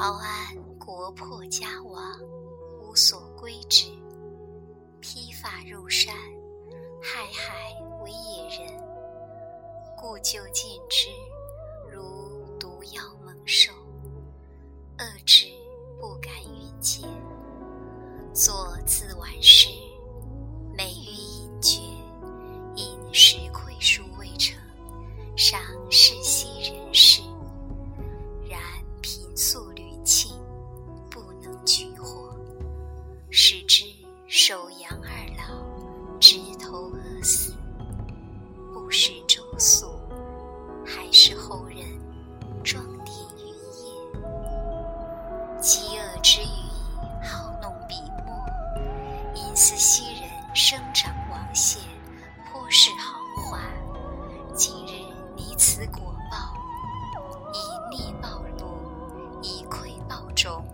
陶安国破家亡，无所归之。披发入山，害海为野人。故旧见之，如毒药猛兽，是周粟，还是后人装点云叶。饥饿之余，好弄笔墨，因思昔人生长王谢，颇是豪华。今日拟此果报，以逆报禄，以馈报种，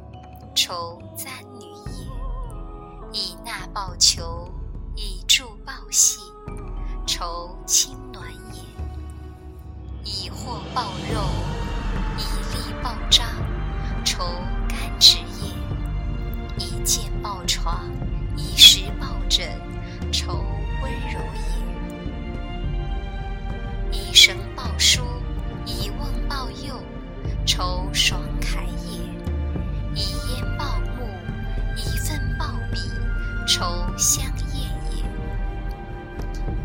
愁簪女也；以纳报求，以助报谢，愁亲暖也；以货报肉，以利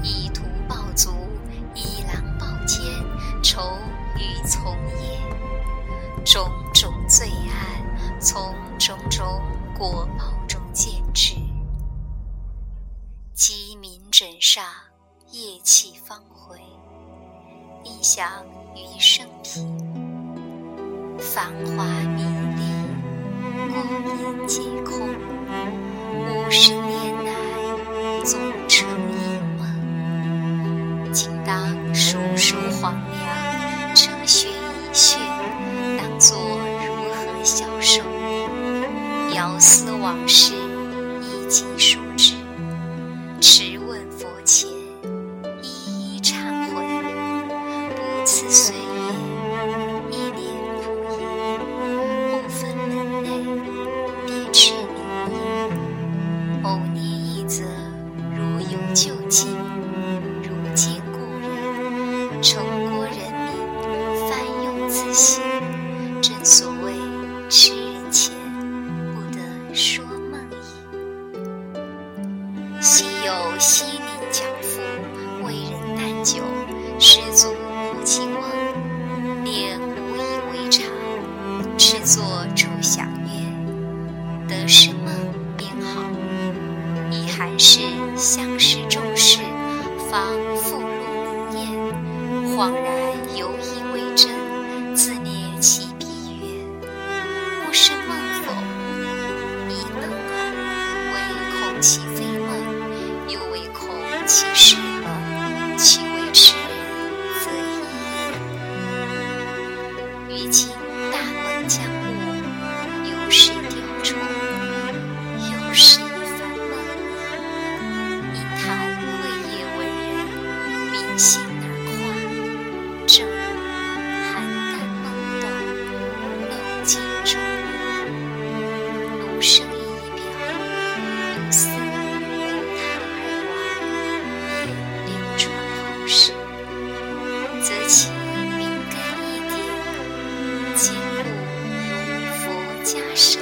以图报足，以狼报奸，愁与从也。种种罪案，从种种果报中见之。鸡鸣枕上，夜气方回。一想余生平，繁华迷离，光阴皆空。你说。恍然犹疑为真，自念其笔曰：“莫是梦否？亦能耳，唯恐其非梦，又唯恐其是梦，其为痴，则已也。”于今大梦将加上